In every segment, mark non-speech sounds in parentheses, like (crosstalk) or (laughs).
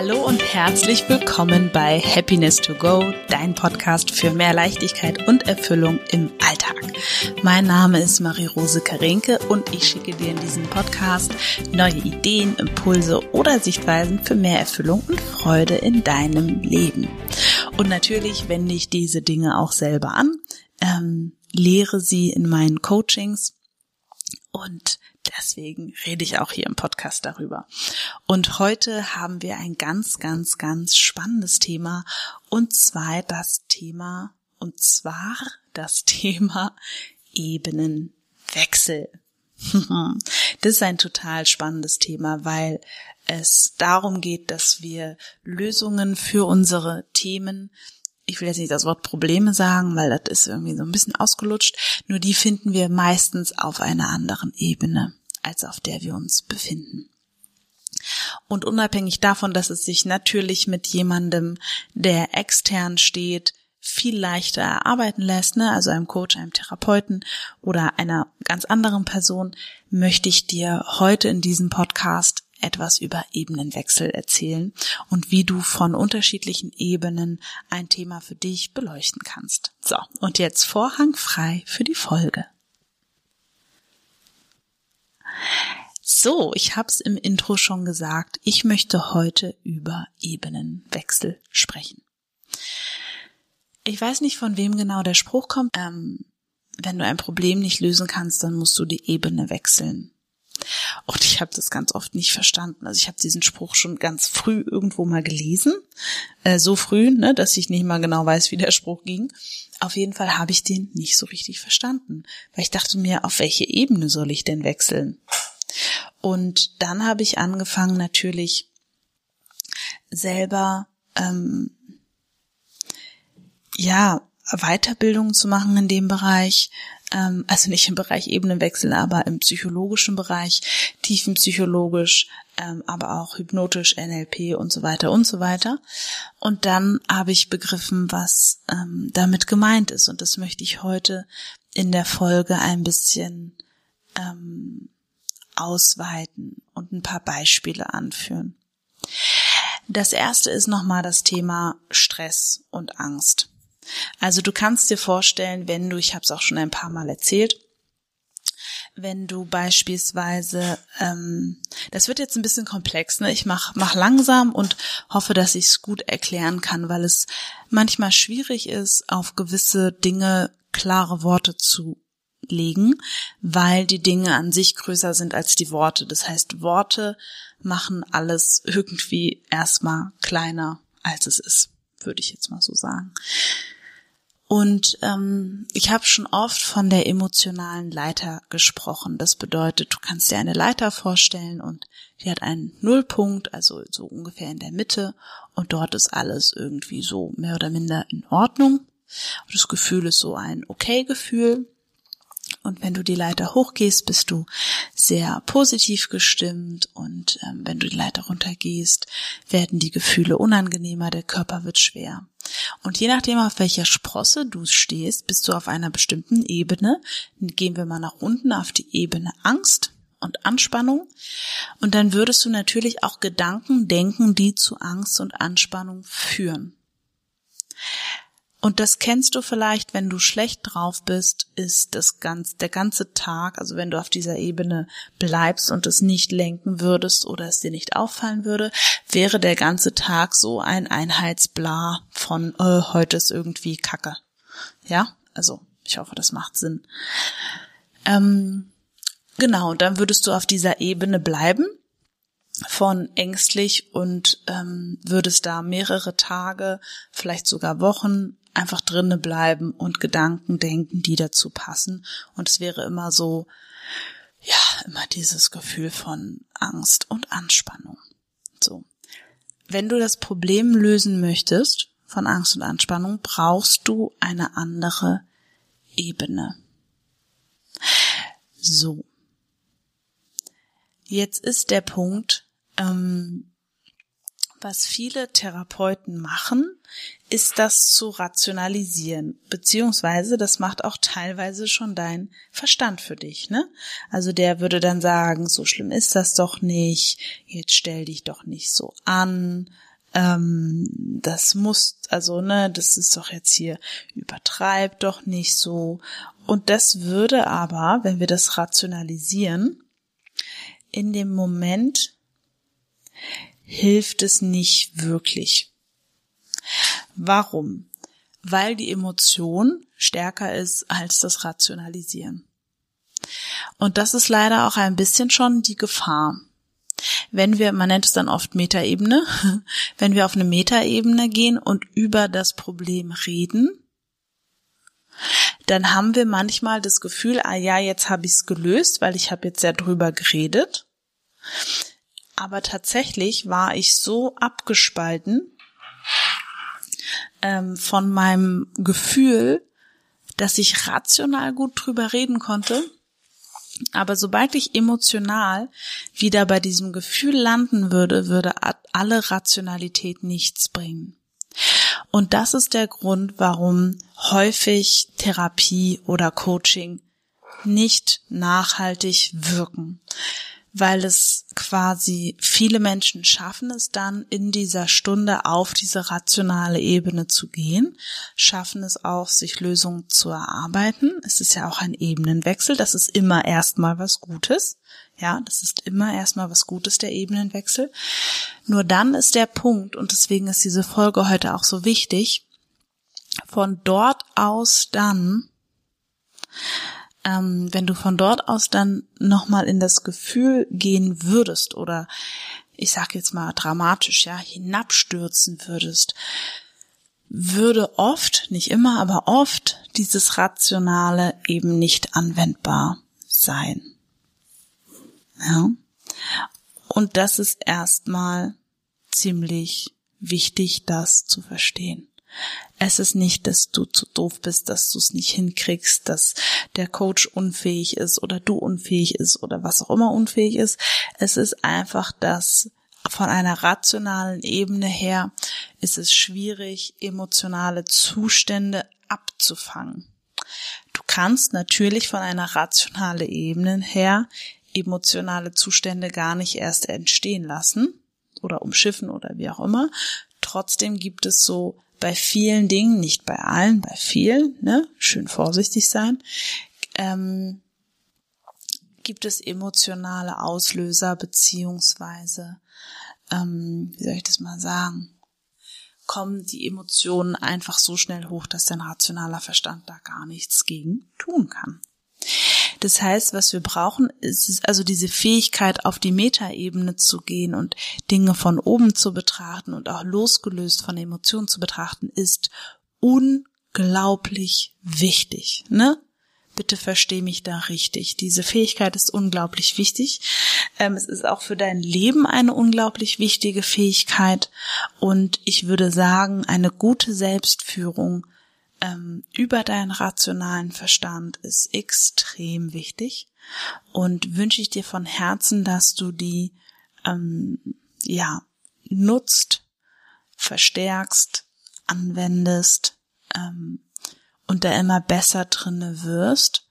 Hallo und herzlich willkommen bei Happiness to Go, dein Podcast für mehr Leichtigkeit und Erfüllung im Alltag. Mein Name ist Marie-Rose Karenke und ich schicke dir in diesem Podcast neue Ideen, Impulse oder Sichtweisen für mehr Erfüllung und Freude in deinem Leben. Und natürlich wende ich diese Dinge auch selber an, ähm, lehre sie in meinen Coachings und Deswegen rede ich auch hier im Podcast darüber. Und heute haben wir ein ganz, ganz, ganz spannendes Thema. Und zwar das Thema, und zwar das (laughs) Thema Ebenenwechsel. (laughs) Das ist ein total spannendes Thema, weil es darum geht, dass wir Lösungen für unsere Themen ich will jetzt nicht das Wort Probleme sagen, weil das ist irgendwie so ein bisschen ausgelutscht, nur die finden wir meistens auf einer anderen Ebene als auf der wir uns befinden. Und unabhängig davon, dass es sich natürlich mit jemandem, der extern steht, viel leichter erarbeiten lässt, ne? also einem Coach, einem Therapeuten oder einer ganz anderen Person, möchte ich dir heute in diesem Podcast etwas über Ebenenwechsel erzählen und wie du von unterschiedlichen Ebenen ein Thema für dich beleuchten kannst. So, und jetzt Vorhang frei für die Folge. So, ich habe es im Intro schon gesagt, ich möchte heute über Ebenenwechsel sprechen. Ich weiß nicht, von wem genau der Spruch kommt. Ähm, wenn du ein Problem nicht lösen kannst, dann musst du die Ebene wechseln. Und ich habe das ganz oft nicht verstanden. Also ich habe diesen Spruch schon ganz früh irgendwo mal gelesen. Äh, so früh, ne, dass ich nicht mal genau weiß, wie der Spruch ging. Auf jeden Fall habe ich den nicht so richtig verstanden, weil ich dachte mir, auf welche Ebene soll ich denn wechseln? Und dann habe ich angefangen natürlich selber ähm, ja Weiterbildung zu machen in dem Bereich, also nicht im Bereich Ebenenwechsel, aber im psychologischen Bereich, tiefenpsychologisch, ähm, aber auch hypnotisch, NLP und so weiter und so weiter. Und dann habe ich begriffen, was ähm, damit gemeint ist. Und das möchte ich heute in der Folge ein bisschen ähm, ausweiten und ein paar Beispiele anführen. Das erste ist nochmal das Thema Stress und Angst. Also du kannst dir vorstellen, wenn du, ich habe es auch schon ein paar Mal erzählt, wenn du beispielsweise, ähm, das wird jetzt ein bisschen komplex, ne? Ich mach, mach langsam und hoffe, dass ich es gut erklären kann, weil es manchmal schwierig ist, auf gewisse Dinge klare Worte zu legen, weil die Dinge an sich größer sind als die Worte. Das heißt, Worte machen alles irgendwie erstmal kleiner, als es ist, würde ich jetzt mal so sagen. Und ähm, ich habe schon oft von der emotionalen Leiter gesprochen. Das bedeutet, du kannst dir eine Leiter vorstellen und die hat einen Nullpunkt, also so ungefähr in der Mitte. Und dort ist alles irgendwie so mehr oder minder in Ordnung. Das Gefühl ist so ein Okay-Gefühl. Und wenn du die Leiter hochgehst, bist du sehr positiv gestimmt und ähm, wenn du die Leiter runtergehst, werden die Gefühle unangenehmer, der Körper wird schwer. Und je nachdem, auf welcher Sprosse du stehst, bist du auf einer bestimmten Ebene. Gehen wir mal nach unten auf die Ebene Angst und Anspannung. Und dann würdest du natürlich auch Gedanken denken, die zu Angst und Anspannung führen. Und das kennst du vielleicht, wenn du schlecht drauf bist, ist das ganz, der ganze Tag, also wenn du auf dieser Ebene bleibst und es nicht lenken würdest oder es dir nicht auffallen würde, wäre der ganze Tag so ein Einheitsbla von, äh, heute ist irgendwie Kacke. Ja, also ich hoffe, das macht Sinn. Ähm, genau, dann würdest du auf dieser Ebene bleiben von ängstlich und ähm, würdest da mehrere Tage, vielleicht sogar Wochen einfach drinne bleiben und Gedanken denken, die dazu passen. Und es wäre immer so, ja, immer dieses Gefühl von Angst und Anspannung. So. Wenn du das Problem lösen möchtest von Angst und Anspannung, brauchst du eine andere Ebene. So. Jetzt ist der Punkt, ähm, was viele Therapeuten machen, ist das zu rationalisieren, beziehungsweise das macht auch teilweise schon dein Verstand für dich, ne? Also der würde dann sagen, so schlimm ist das doch nicht, jetzt stell dich doch nicht so an, ähm, das muss, also ne, das ist doch jetzt hier, übertreib doch nicht so. Und das würde aber, wenn wir das rationalisieren, in dem Moment hilft es nicht wirklich. Warum? Weil die Emotion stärker ist als das Rationalisieren. Und das ist leider auch ein bisschen schon die Gefahr. Wenn wir, man nennt es dann oft Metaebene, (laughs) wenn wir auf eine Metaebene gehen und über das Problem reden, dann haben wir manchmal das Gefühl, ah ja, jetzt habe ich es gelöst, weil ich habe jetzt ja drüber geredet. Aber tatsächlich war ich so abgespalten ähm, von meinem Gefühl, dass ich rational gut drüber reden konnte. Aber sobald ich emotional wieder bei diesem Gefühl landen würde, würde alle Rationalität nichts bringen. Und das ist der Grund, warum häufig Therapie oder Coaching nicht nachhaltig wirken weil es quasi viele Menschen schaffen es dann in dieser Stunde auf diese rationale Ebene zu gehen, schaffen es auch, sich Lösungen zu erarbeiten. Es ist ja auch ein Ebenenwechsel, das ist immer erstmal was Gutes. Ja, das ist immer erstmal was Gutes, der Ebenenwechsel. Nur dann ist der Punkt, und deswegen ist diese Folge heute auch so wichtig, von dort aus dann ähm, wenn du von dort aus dann nochmal in das Gefühl gehen würdest oder ich sag jetzt mal dramatisch, ja, hinabstürzen würdest, würde oft, nicht immer, aber oft dieses Rationale eben nicht anwendbar sein. Ja. Und das ist erstmal ziemlich wichtig, das zu verstehen. Es ist nicht, dass du zu doof bist, dass du es nicht hinkriegst, dass der Coach unfähig ist oder du unfähig ist oder was auch immer unfähig ist. Es ist einfach, dass von einer rationalen Ebene her ist es schwierig, emotionale Zustände abzufangen. Du kannst natürlich von einer rationalen Ebene her emotionale Zustände gar nicht erst entstehen lassen oder umschiffen oder wie auch immer. Trotzdem gibt es so bei vielen Dingen, nicht bei allen, bei vielen, ne, schön vorsichtig sein, ähm, gibt es emotionale Auslöser beziehungsweise, ähm, wie soll ich das mal sagen, kommen die Emotionen einfach so schnell hoch, dass dein rationaler Verstand da gar nichts gegen tun kann. Das heißt, was wir brauchen, ist also diese Fähigkeit, auf die Metaebene zu gehen und Dinge von oben zu betrachten und auch losgelöst von Emotionen zu betrachten, ist unglaublich wichtig, ne? Bitte versteh mich da richtig. Diese Fähigkeit ist unglaublich wichtig. Ähm, es ist auch für dein Leben eine unglaublich wichtige Fähigkeit. Und ich würde sagen, eine gute Selbstführung ähm, über deinen rationalen Verstand ist extrem wichtig und wünsche ich dir von Herzen, dass du die ähm, ja nutzt, verstärkst, anwendest ähm, und da immer besser drinne wirst,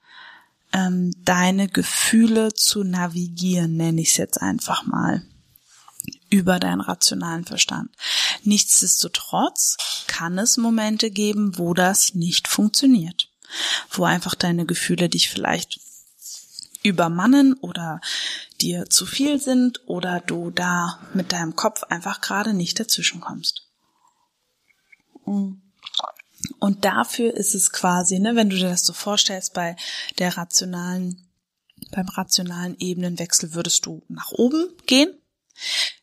ähm, deine Gefühle zu navigieren, nenne ich es jetzt einfach mal über deinen rationalen Verstand. Nichtsdestotrotz kann es Momente geben, wo das nicht funktioniert, wo einfach deine Gefühle dich vielleicht übermannen oder dir zu viel sind oder du da mit deinem Kopf einfach gerade nicht dazwischen kommst. Und dafür ist es quasi, ne, wenn du dir das so vorstellst, bei der rationalen, beim rationalen Ebenenwechsel würdest du nach oben gehen,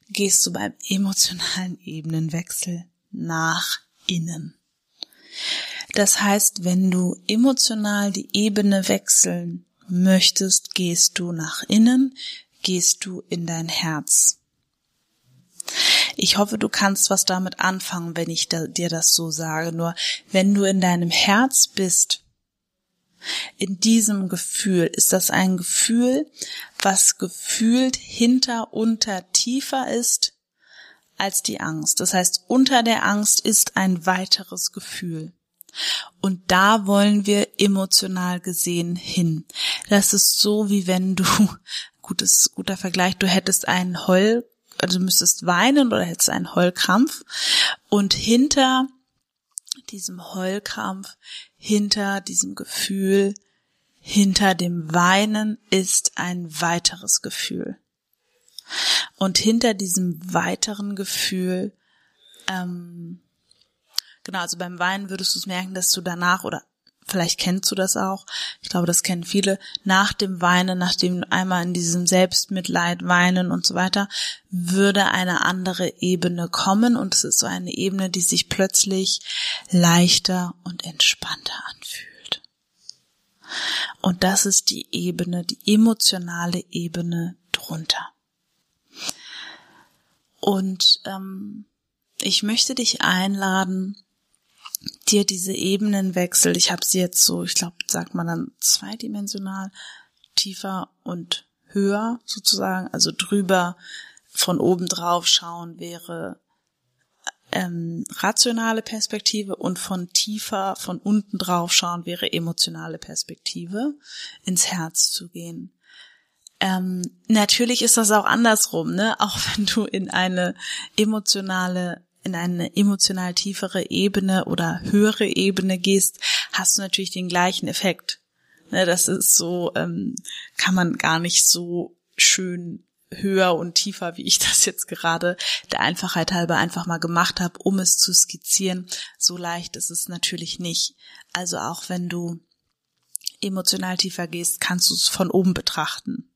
gehst du beim emotionalen Ebenenwechsel nach innen. Das heißt, wenn du emotional die Ebene wechseln möchtest, gehst du nach innen, gehst du in dein Herz. Ich hoffe, du kannst was damit anfangen, wenn ich dir das so sage. Nur wenn du in deinem Herz bist, in diesem Gefühl, ist das ein Gefühl, was gefühlt hinter, unter, tiefer ist als die Angst. Das heißt, unter der Angst ist ein weiteres Gefühl. Und da wollen wir emotional gesehen hin. Das ist so, wie wenn du, (laughs) gutes, guter Vergleich, du hättest einen Heul, also du müsstest weinen oder hättest einen Heulkrampf und hinter diesem Heulkrampf, hinter diesem Gefühl, hinter dem Weinen ist ein weiteres Gefühl. Und hinter diesem weiteren Gefühl, ähm, genau, also beim Weinen würdest du es merken, dass du danach oder vielleicht kennst du das auch, ich glaube, das kennen viele, nach dem Weinen, nachdem einmal in diesem Selbstmitleid weinen und so weiter, würde eine andere Ebene kommen und es ist so eine Ebene, die sich plötzlich leichter und entspannter anfühlt. Und das ist die Ebene, die emotionale Ebene drunter. Und ähm, ich möchte dich einladen, dir diese Ebenenwechsel, ich habe sie jetzt so, ich glaube, sagt man dann zweidimensional, tiefer und höher sozusagen, also drüber von oben drauf schauen wäre ähm, rationale Perspektive und von tiefer, von unten drauf schauen wäre emotionale Perspektive, ins Herz zu gehen. Ähm, natürlich ist das auch andersrum, ne? Auch wenn du in eine emotionale in eine emotional tiefere Ebene oder höhere Ebene gehst, hast du natürlich den gleichen Effekt. Ne, das ist so, ähm, kann man gar nicht so schön höher und tiefer, wie ich (laughs) das jetzt gerade der Einfachheit halber einfach mal gemacht habe, um es zu skizzieren. So leicht ist es natürlich nicht. Also auch wenn du emotional tiefer gehst, kannst du es von oben betrachten.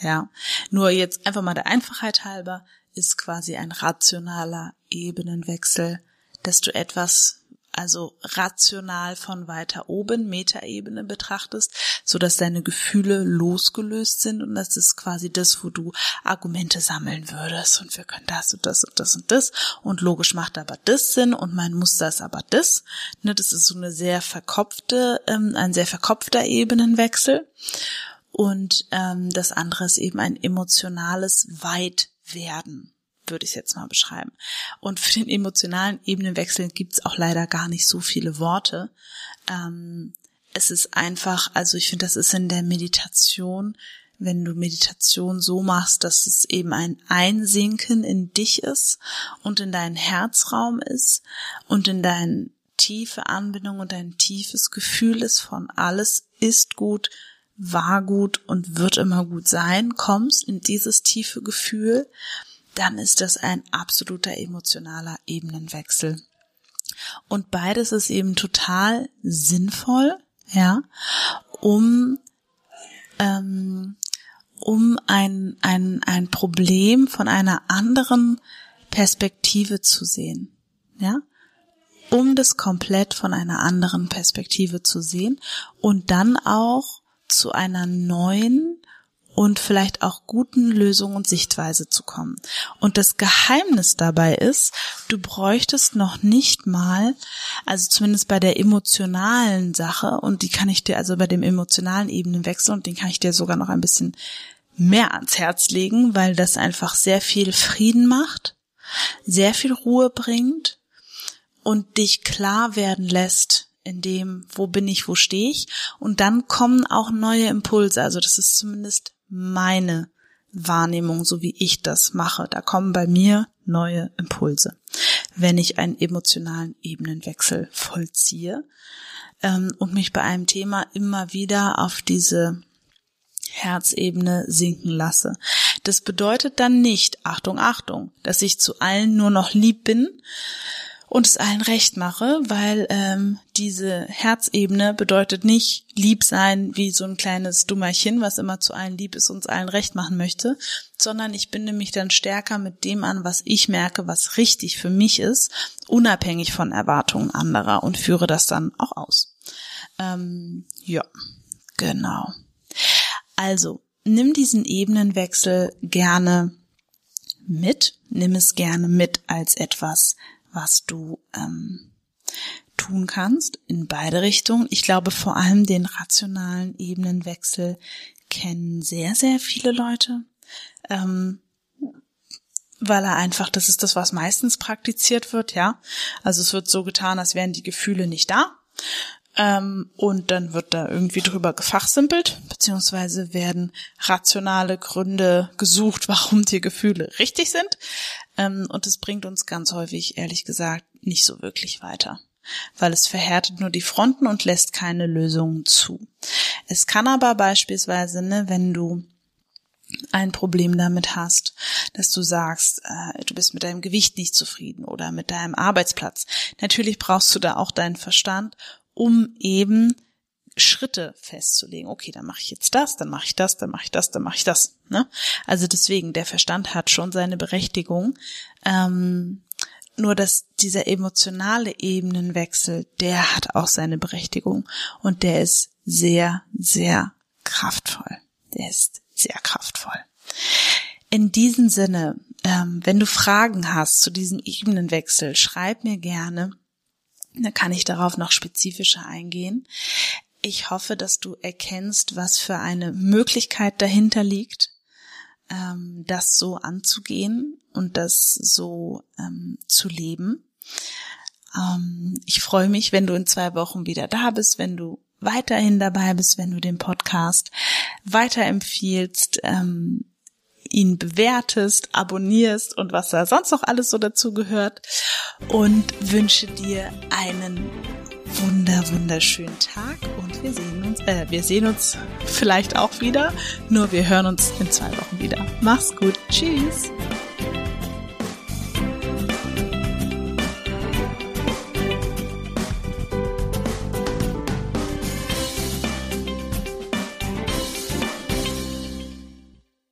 Ja, nur jetzt einfach mal der Einfachheit halber ist quasi ein rationaler Ebenenwechsel, dass du etwas also rational von weiter oben, Metaebene betrachtest, so dass deine Gefühle losgelöst sind und das ist quasi das, wo du Argumente sammeln würdest und wir können das und das und das und das und logisch macht aber das Sinn und mein Muster ist aber das. Ne, das ist so eine sehr verkopfte, ähm, ein sehr verkopfter Ebenenwechsel und ähm, das andere ist eben ein emotionales Weitwerden würde ich jetzt mal beschreiben. Und für den emotionalen Ebenenwechsel gibt's auch leider gar nicht so viele Worte. Ähm, es ist einfach, also ich finde, das ist in der Meditation, wenn du Meditation so machst, dass es eben ein Einsinken in dich ist und in deinen Herzraum ist und in deine tiefe Anbindung und dein tiefes Gefühl ist von alles ist gut, war gut und wird immer gut sein, kommst in dieses tiefe Gefühl dann ist das ein absoluter emotionaler Ebenenwechsel. Und beides ist eben total sinnvoll, ja, um ähm, um ein, ein, ein Problem von einer anderen Perspektive zu sehen, ja, um das komplett von einer anderen Perspektive zu sehen und dann auch zu einer neuen und vielleicht auch guten Lösungen und Sichtweise zu kommen. Und das Geheimnis dabei ist, du bräuchtest noch nicht mal, also zumindest bei der emotionalen Sache, und die kann ich dir, also bei dem emotionalen Ebenenwechsel, und den kann ich dir sogar noch ein bisschen mehr ans Herz legen, weil das einfach sehr viel Frieden macht, sehr viel Ruhe bringt und dich klar werden lässt, in dem, wo bin ich, wo stehe ich. Und dann kommen auch neue Impulse. Also das ist zumindest meine Wahrnehmung, so wie ich das mache. Da kommen bei mir neue Impulse, wenn ich einen emotionalen Ebenenwechsel vollziehe ähm, und mich bei einem Thema immer wieder auf diese Herzebene sinken lasse. Das bedeutet dann nicht, Achtung, Achtung, dass ich zu allen nur noch lieb bin, und es allen recht mache, weil ähm, diese Herzebene bedeutet nicht lieb sein wie so ein kleines Dummerchen, was immer zu allen lieb ist und es allen recht machen möchte, sondern ich binde mich dann stärker mit dem an, was ich merke, was richtig für mich ist, unabhängig von Erwartungen anderer und führe das dann auch aus. Ähm, ja, genau. Also, nimm diesen Ebenenwechsel gerne mit, nimm es gerne mit als etwas was du ähm, tun kannst in beide Richtungen. Ich glaube vor allem den rationalen Ebenenwechsel kennen sehr, sehr viele Leute, ähm, weil er einfach, das ist das, was meistens praktiziert wird, ja. Also es wird so getan, als wären die Gefühle nicht da. Ähm, und dann wird da irgendwie drüber gefachsimpelt, beziehungsweise werden rationale Gründe gesucht, (laughs) warum die Gefühle richtig sind. Ähm, und es bringt uns ganz häufig, ehrlich gesagt, nicht so wirklich weiter weil es verhärtet nur die Fronten und lässt keine Lösungen zu. Es kann aber beispielsweise, ne, wenn du ein Problem damit hast, dass du sagst, äh, du bist mit deinem Gewicht nicht zufrieden oder mit deinem Arbeitsplatz. Natürlich brauchst du da auch deinen Verstand, um eben Schritte festzulegen. Okay, dann mache ich jetzt das, dann mache ich das, dann mache ich das, dann mache ich das. Ne? Also deswegen, der Verstand hat schon seine Berechtigung. Ähm, nur dass dieser emotionale Ebenenwechsel, der hat auch seine Berechtigung und der ist sehr, sehr kraftvoll. Der ist sehr kraftvoll. In diesem Sinne, ähm, wenn du Fragen hast zu diesem Ebenenwechsel, schreib mir gerne. Dann kann ich darauf noch spezifischer eingehen. Ich hoffe, dass du erkennst, was für eine Möglichkeit dahinter liegt, ähm, das so anzugehen und das so ähm, zu leben. Ähm, ich freue mich, wenn du in zwei Wochen wieder da bist, wenn du weiterhin dabei bist, wenn du den Podcast weiterempfiehlst, ähm, ihn bewertest, abonnierst und was da sonst noch alles so dazu gehört und wünsche dir einen wunder wunderschönen Tag und wir sehen uns äh, wir sehen uns vielleicht auch wieder, nur wir hören uns in zwei Wochen wieder. Mach's gut. Tschüss.